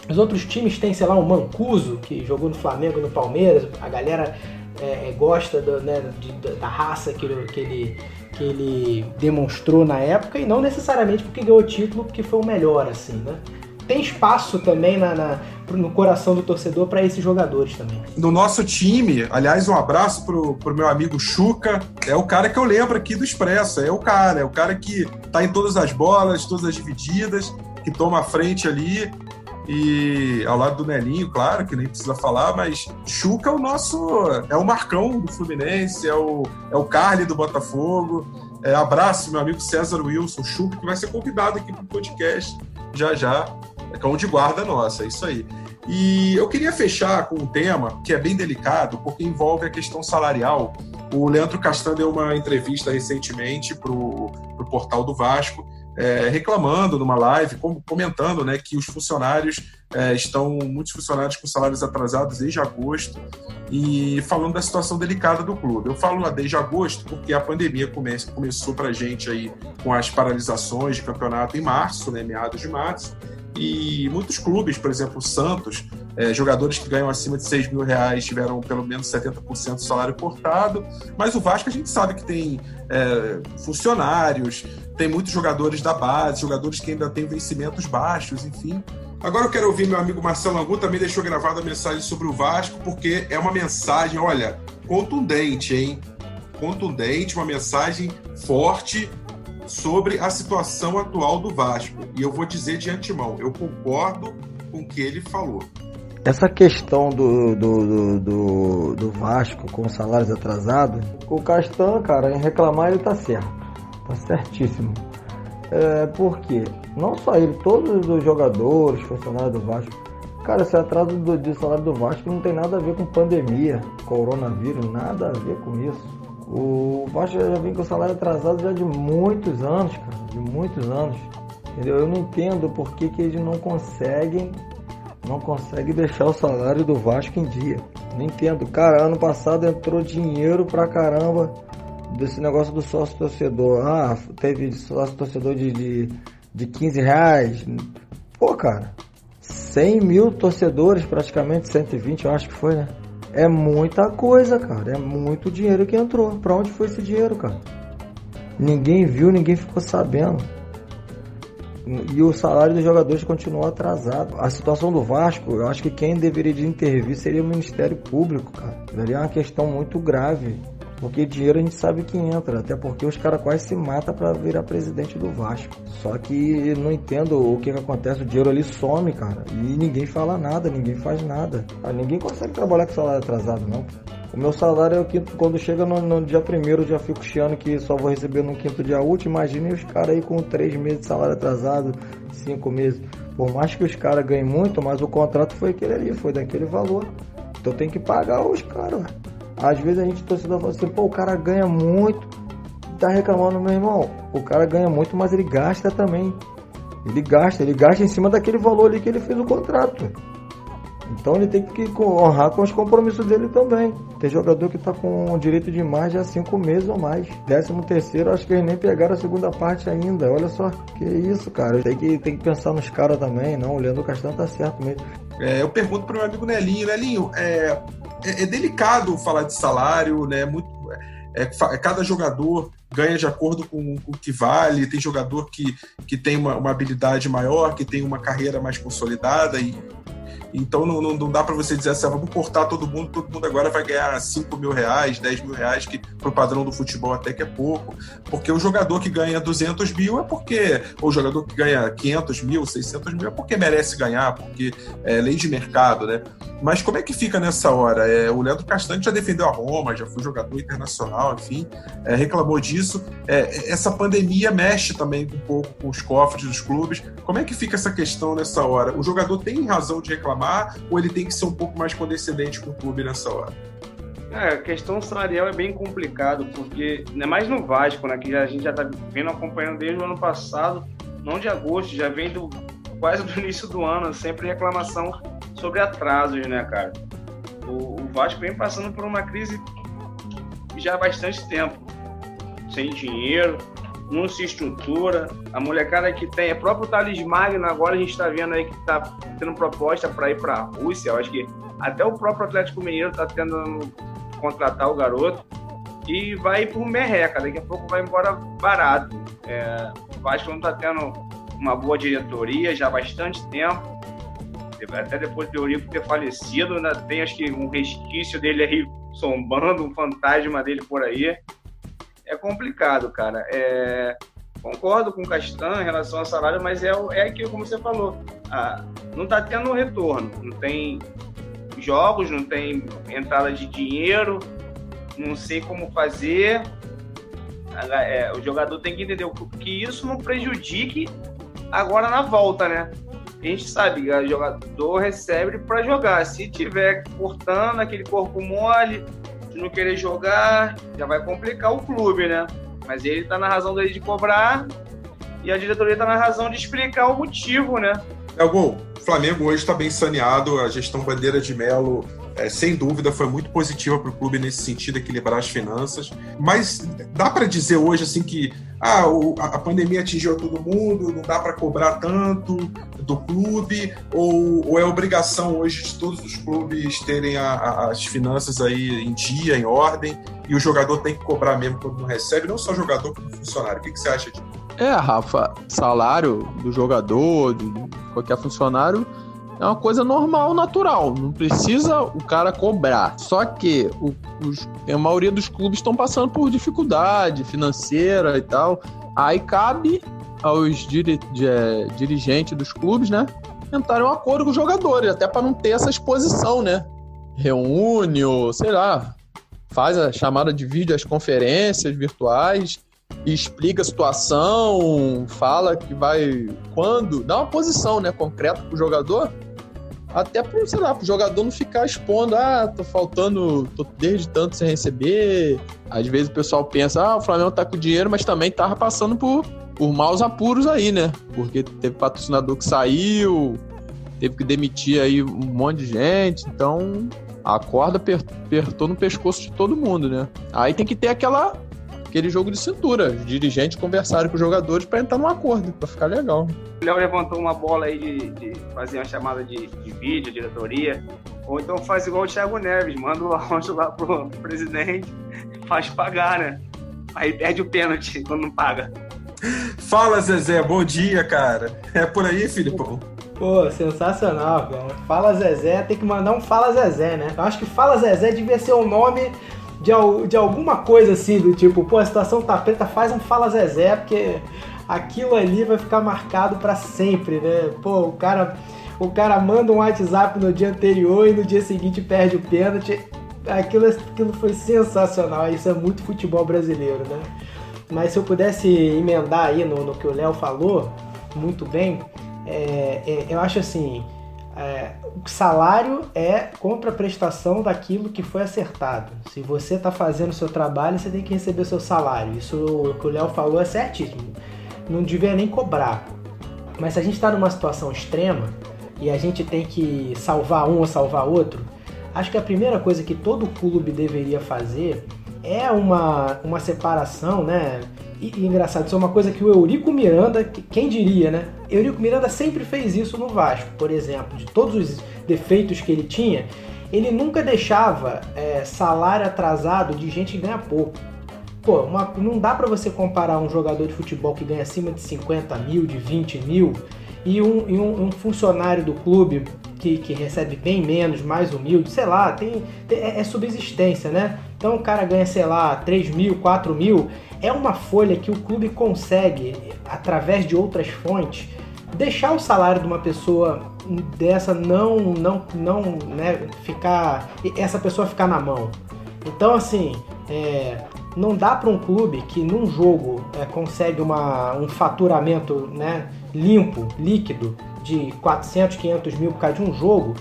os outros times têm, sei lá, um Mancuso, que jogou no Flamengo e no Palmeiras, a galera é, é gosta do, né, de, da raça que ele, que, ele, que ele demonstrou na época, e não necessariamente porque ganhou o título, porque foi o melhor, assim, né? Tem espaço também na, na no coração do torcedor para esses jogadores também. No nosso time, aliás, um abraço pro, pro meu amigo Chuca, é o cara que eu lembro aqui do Expresso, é o cara, é o cara que tá em todas as bolas, todas as divididas, que toma a frente ali. E ao lado do Nelinho, claro, que nem precisa falar, mas Chuca é o nosso. É o Marcão do Fluminense, é o, é o Carly do Botafogo. É, abraço, meu amigo César Wilson, Chuca, que vai ser convidado aqui para o podcast já já. É cão de guarda nossa, é isso aí. E eu queria fechar com um tema que é bem delicado, porque envolve a questão salarial. O Leandro Castan deu uma entrevista recentemente para o portal do Vasco é, reclamando numa live, comentando né, que os funcionários é, estão, muitos funcionários com salários atrasados desde agosto e falando da situação delicada do clube. Eu falo desde agosto porque a pandemia come, começou para a gente aí com as paralisações de campeonato em março, né, meados de março, e muitos clubes, por exemplo, o Santos, é, jogadores que ganham acima de 6 mil reais tiveram pelo menos 70% do salário cortado, mas o Vasco a gente sabe que tem é, funcionários, tem muitos jogadores da base, jogadores que ainda têm vencimentos baixos, enfim. Agora eu quero ouvir meu amigo Marcelo Angu, também deixou gravada a mensagem sobre o Vasco, porque é uma mensagem, olha, contundente, hein? Contundente, uma mensagem forte sobre a situação atual do Vasco. E eu vou dizer de antemão, eu concordo com o que ele falou. Essa questão do, do, do, do, Vasco com salários atrasados, o Castan, cara, em reclamar ele tá certo. Tá certíssimo. É, porque não só ele, todos os jogadores, funcionários do Vasco, cara, esse atraso do, de salário do Vasco não tem nada a ver com pandemia, coronavírus, nada a ver com isso. O Vasco já vem com salário atrasado já de muitos anos, cara, de muitos anos. Entendeu? Eu não entendo por que, que eles não conseguem não consegue deixar o salário do Vasco em dia. Não entendo. Cara, ano passado entrou dinheiro pra caramba desse negócio do sócio torcedor. Ah, teve sócio torcedor de, de, de 15 reais. Pô, cara, 100 mil torcedores, praticamente 120, eu acho que foi, né? É muita coisa, cara. É muito dinheiro que entrou. Pra onde foi esse dinheiro, cara? Ninguém viu, ninguém ficou sabendo. E o salário dos jogadores continuou atrasado. A situação do Vasco, eu acho que quem deveria de intervir seria o Ministério Público, cara. Seria uma questão muito grave. Porque dinheiro a gente sabe que entra, até porque os caras quase se matam para virar presidente do Vasco. Só que não entendo o que, que acontece, o dinheiro ali some, cara. E ninguém fala nada, ninguém faz nada. Ah, ninguém consegue trabalhar com salário atrasado, não. O meu salário é o quinto, quando chega no, no dia primeiro, já fico chiando que só vou receber no quinto dia útil. Imagine os caras aí com três meses de salário atrasado, cinco meses. Por mais que os caras ganhem muito, mas o contrato foi aquele ali, foi daquele valor. Então tem que pagar os caras, às vezes a gente torcedor fala assim, pô, o cara ganha muito, tá reclamando, meu irmão. O cara ganha muito, mas ele gasta também. Ele gasta, ele gasta em cima daquele valor ali que ele fez o contrato. Então ele tem que honrar com os compromissos dele também. Tem jogador que está com direito de mais de cinco meses ou mais. Décimo terceiro, acho que eles nem pegaram a segunda parte ainda. Olha só, que isso, cara. Tem que, tem que pensar nos caras também, não. O Leandro Castanho tá certo mesmo. É, eu pergunto para o meu amigo Nelinho, Nelinho, é, é, é, delicado falar de salário, né? Muito, é, é cada jogador ganha de acordo com, com, o que vale. Tem jogador que, que tem uma, uma, habilidade maior, que tem uma carreira mais consolidada e então não, não, não dá para você dizer assim, ah, vamos cortar todo mundo, todo mundo agora vai ganhar 5 mil reais, 10 mil reais, que pro padrão do futebol até que é pouco. Porque o jogador que ganha 200 mil é porque, ou o jogador que ganha 500 mil, 600 mil é porque merece ganhar, porque é lei de mercado, né? Mas como é que fica nessa hora? É, o Leandro Castanho já defendeu a Roma, já foi jogador internacional, enfim, é, reclamou disso. É, essa pandemia mexe também um pouco com os cofres dos clubes. Como é que fica essa questão nessa hora? O jogador tem razão de reclamar ou ele tem que ser um pouco mais condescendente com o clube nessa hora? É, a questão salarial é bem complicado, porque ainda mais no Vasco, né, que a gente já está vendo acompanhando desde o ano passado, não de agosto, já vem do, quase do início do ano, sempre reclamação sobre atrasos, né, cara? O, o Vasco vem passando por uma crise já há bastante tempo, sem dinheiro, não se estrutura. A molecada que tem, é próprio Thales Magno, agora a gente está vendo aí que está tendo proposta para ir para a Rússia. Eu acho que até o próprio Atlético Mineiro está tentando contratar o garoto e vai por merreca. Daqui a pouco vai embora barato. É, o Vasco não está tendo uma boa diretoria já há bastante tempo. Até depois do Eurico ter falecido, ainda tem acho que um resquício dele aí sombando, um fantasma dele por aí é complicado, cara. É, concordo com o Castan em relação ao salário, mas é, é aquilo como você falou. Ah, não está tendo retorno. Não tem jogos, não tem entrada de dinheiro, não sei como fazer. É, o jogador tem que entender que isso não prejudique agora na volta, né? A gente sabe o jogador recebe para jogar. Se tiver cortando aquele corpo mole, se não querer jogar, já vai complicar o clube, né? Mas ele tá na razão dele de cobrar e a diretoria tá na razão de explicar o motivo, né? É o. Flamengo hoje está bem saneado, a gestão Bandeira de Melo, é, sem dúvida, foi muito positiva para o clube nesse sentido, equilibrar as finanças. Mas dá para dizer hoje assim que ah, o, a pandemia atingiu todo mundo, não dá para cobrar tanto do clube, ou, ou, é obrigação hoje de todos os clubes terem a, a, as finanças aí em dia, em ordem, e o jogador tem que cobrar mesmo quando não recebe, não só jogador como funcionário. O que, que você acha disso? É, Rafa, salário do jogador, de qualquer funcionário, é uma coisa normal, natural. Não precisa o cara cobrar. Só que o, os, a maioria dos clubes estão passando por dificuldade financeira e tal. Aí cabe aos diri, de, é, dirigentes dos clubes, né? Entrarem um acordo com os jogadores, até para não ter essa exposição, né? Reúne ou, sei lá, faz a chamada de vídeo, as conferências virtuais explica a situação, fala que vai quando, dá uma posição, né, concreta pro jogador, até pro, sei lá, pro jogador não ficar expondo, ah, tô faltando, tô desde tanto sem receber. Às vezes o pessoal pensa, ah, o Flamengo tá com dinheiro, mas também tava passando por, por maus apuros aí, né? Porque teve patrocinador que saiu, teve que demitir aí um monte de gente, então a corda apertou no pescoço de todo mundo, né? Aí tem que ter aquela aquele jogo de cintura. Os dirigentes conversaram com os jogadores para entrar num acordo, para ficar legal. O Léo levantou uma bola aí de, de fazer uma chamada de, de, vídeo, diretoria. Ou então faz igual o Thiago Neves, manda o áudio lá pro, pro presidente, faz pagar, né? Aí perde o pênalti quando não paga. Fala, Zezé, bom dia, cara. É por aí, Filipão? Pô, sensacional, cara. Fala Zezé, tem que mandar um Fala Zezé, né? Eu acho que Fala Zezé devia ser o nome de, de alguma coisa assim, do tipo, pô, a situação tá preta, faz um Fala Zezé, porque aquilo ali vai ficar marcado para sempre, né? Pô, o cara, o cara manda um WhatsApp no dia anterior e no dia seguinte perde o pênalti. Aquilo, aquilo foi sensacional, isso é muito futebol brasileiro, né? Mas se eu pudesse emendar aí no, no que o Léo falou, muito bem, é, é, eu acho assim, é, o salário é contraprestação daquilo que foi acertado. Se você está fazendo o seu trabalho, você tem que receber seu salário. Isso que o Léo falou é certíssimo. Não devia nem cobrar. Mas se a gente está numa situação extrema e a gente tem que salvar um ou salvar outro, acho que a primeira coisa que todo clube deveria fazer é uma, uma separação, né? E, e, engraçado, isso é uma coisa que o Eurico Miranda, quem diria, né? Eurico Miranda sempre fez isso no Vasco, por exemplo, de todos os defeitos que ele tinha, ele nunca deixava é, salário atrasado de gente que ganha pouco. Pô, uma, não dá para você comparar um jogador de futebol que ganha acima de 50 mil, de 20 mil, e um, e um, um funcionário do clube que, que, recebe bem menos, mais humilde, sei lá, tem, tem é, é subsistência, né? Então o cara ganha, sei lá, 3 mil, 4 mil, é uma folha que o clube consegue, através de outras fontes, deixar o salário de uma pessoa dessa não não não né, ficar essa pessoa ficar na mão. Então assim é, não dá para um clube que num jogo é, consegue uma, um faturamento né, limpo líquido de 400 500 mil por causa de um jogo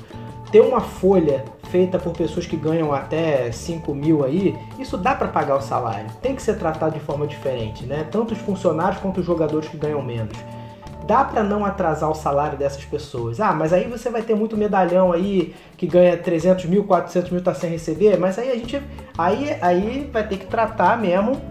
ter uma folha feita por pessoas que ganham até 5 mil aí, isso dá para pagar o salário. Tem que ser tratado de forma diferente, né? Tanto os funcionários quanto os jogadores que ganham menos. Dá para não atrasar o salário dessas pessoas. Ah, mas aí você vai ter muito medalhão aí que ganha 300 mil, 400 mil tá sem receber, mas aí a gente aí, aí vai ter que tratar mesmo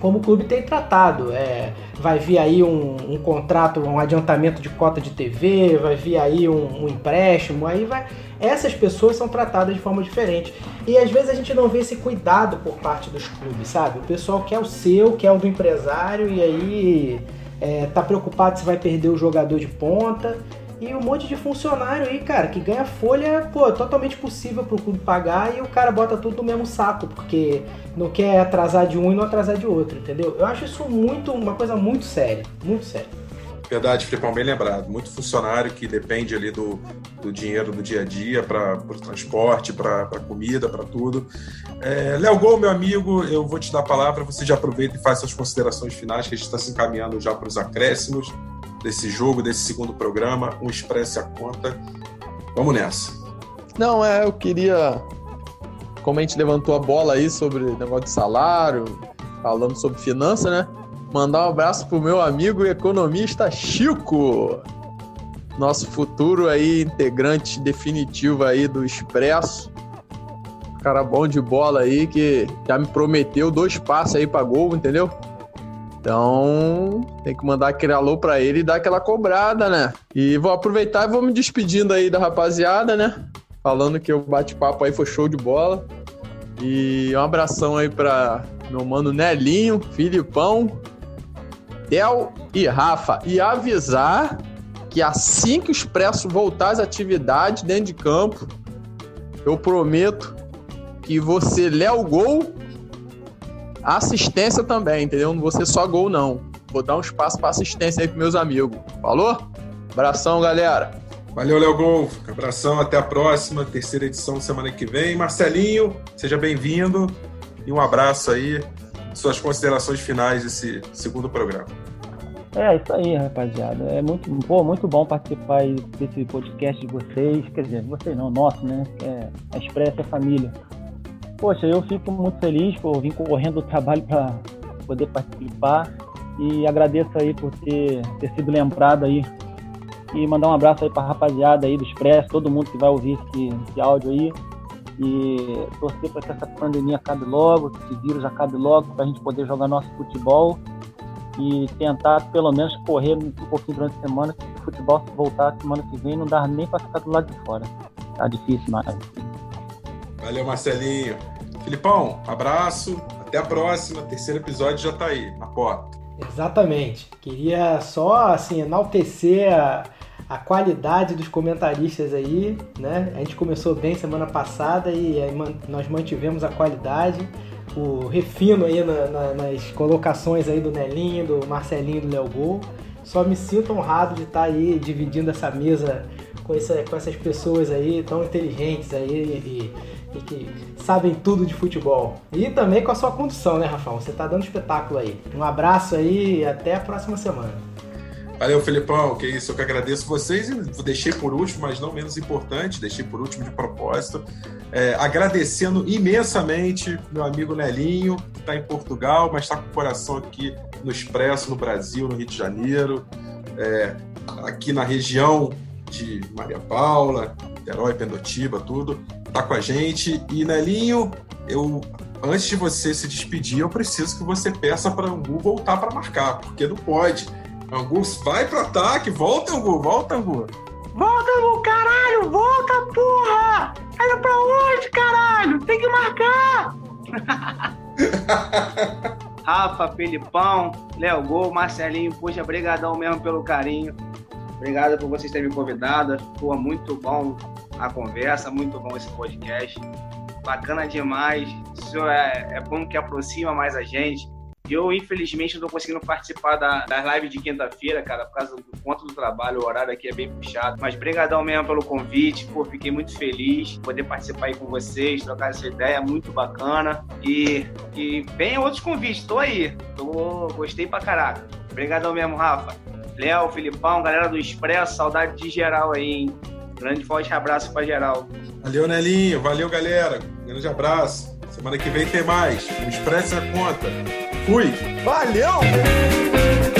como o clube tem tratado. É, vai vir aí um, um, contrato, um adiantamento de cota de TV, vai vir aí um, um, empréstimo, aí vai. Essas pessoas são tratadas de forma diferente. E às vezes a gente não vê esse cuidado por parte dos clubes, sabe? O pessoal quer o seu, quer o do empresário, e aí é, tá preocupado se vai perder o jogador de ponta. E um monte de funcionário aí, cara, que ganha folha, pô, totalmente possível pro clube pagar e o cara bota tudo no mesmo saco, porque não quer atrasar de um e não atrasar de outro, entendeu? Eu acho isso muito, uma coisa muito séria, muito séria. Verdade, Filipão, bem lembrado. Muito funcionário que depende ali do, do dinheiro do dia a dia para o transporte, para comida, para tudo. É, Léo Gol, meu amigo, eu vou te dar a palavra, você já aproveita e faz suas considerações finais, que a gente está se encaminhando já para os acréscimos desse jogo, desse segundo programa, um Expresse a conta. Vamos nessa. Não, é, eu queria. Como a gente levantou a bola aí sobre negócio de salário, falando sobre finança, né? Mandar um abraço pro meu amigo economista Chico, nosso futuro aí integrante definitivo aí do Expresso. Cara bom de bola aí que já me prometeu dois passos aí para gol, entendeu? Então, tem que mandar aquele alô pra ele e dar aquela cobrada, né? E vou aproveitar e vou me despedindo aí da rapaziada, né? Falando que o bate-papo aí foi show de bola. E um abração aí pra meu mano Nelinho, Filipão, Del e Rafa. E avisar que assim que o Expresso voltar às atividades dentro de campo, eu prometo que você lê o gol assistência também, entendeu? Não vou ser só gol, não. Vou dar um espaço para assistência aí pros meus amigos. Falou? Abração, galera. Valeu, Léo Gol. Abração, até a próxima, terceira edição semana que vem. Marcelinho, seja bem-vindo e um abraço aí. Suas considerações finais desse segundo programa. É isso aí, rapaziada. É muito, pô, muito bom participar desse podcast de vocês. Quer dizer, vocês não, nosso, né? É, a Expressa é família. Poxa, eu fico muito feliz por vir correndo o trabalho para poder participar e agradeço aí por ter, ter sido lembrado aí E mandar um abraço aí pra rapaziada aí do Expresso, todo mundo que vai ouvir esse, esse áudio aí. E torcer para que essa pandemia acabe logo, que esse vírus acabe logo, para a gente poder jogar nosso futebol e tentar pelo menos correr um pouquinho durante a semana, se o futebol voltar semana que vem, não dá nem para ficar do lado de fora. Tá difícil, mas. Valeu, Marcelinho. Filipão, abraço. Até a próxima. Terceiro episódio já tá aí, na porta. Exatamente. Queria só assim enaltecer a, a qualidade dos comentaristas aí, né? A gente começou bem semana passada e nós mantivemos a qualidade, o refino aí na, na, nas colocações aí do Nelinho, do Marcelinho do Léo Gol. Só me sinto honrado de estar aí dividindo essa mesa com, essa, com essas pessoas aí tão inteligentes aí e, e que sabem tudo de futebol. E também com a sua condução, né, Rafael? Você tá dando espetáculo aí. Um abraço aí e até a próxima semana. Valeu, Felipão. Que isso, eu que agradeço vocês e deixei por último, mas não menos importante, deixei por último de propósito, é, agradecendo imensamente meu amigo Nelinho, que está em Portugal, mas está com o coração aqui no Expresso, no Brasil, no Rio de Janeiro, é, aqui na região de Maria Paula, Herói, Pendotiba, tudo tá com a gente. E Nelinho, eu antes de você se despedir, eu preciso que você peça para Angu voltar para marcar, porque não pode. Angu vai pro ataque, volta Angu, volta Angu. Volta Angu, caralho, volta porra! Olha pra onde, caralho? Tem que marcar! Rafa, Felipão, Léo Gol, Marcelinho, puxa, brigadão mesmo pelo carinho. Obrigado por vocês terem me convidado. Foi muito bom a conversa, muito bom esse podcast. Bacana demais. Isso é, é bom que aproxima mais a gente. Eu, infelizmente, não tô conseguindo participar da, das lives de quinta-feira, cara, por causa do ponto do trabalho, o horário aqui é bem puxado. Mas brigadão mesmo pelo convite, pô, fiquei muito feliz de poder participar aí com vocês, trocar essa ideia, muito bacana. E, e vem outros convites, tô aí. Tô, gostei pra caraca. Obrigadão mesmo, Rafa. Léo, Filipão, galera do Expresso, saudade de geral aí, hein? Grande forte abraço pra geral. Valeu, Nelinho. Valeu, galera. Grande abraço. Semana que vem tem mais. O Expresso é conta. Fui. Valeu!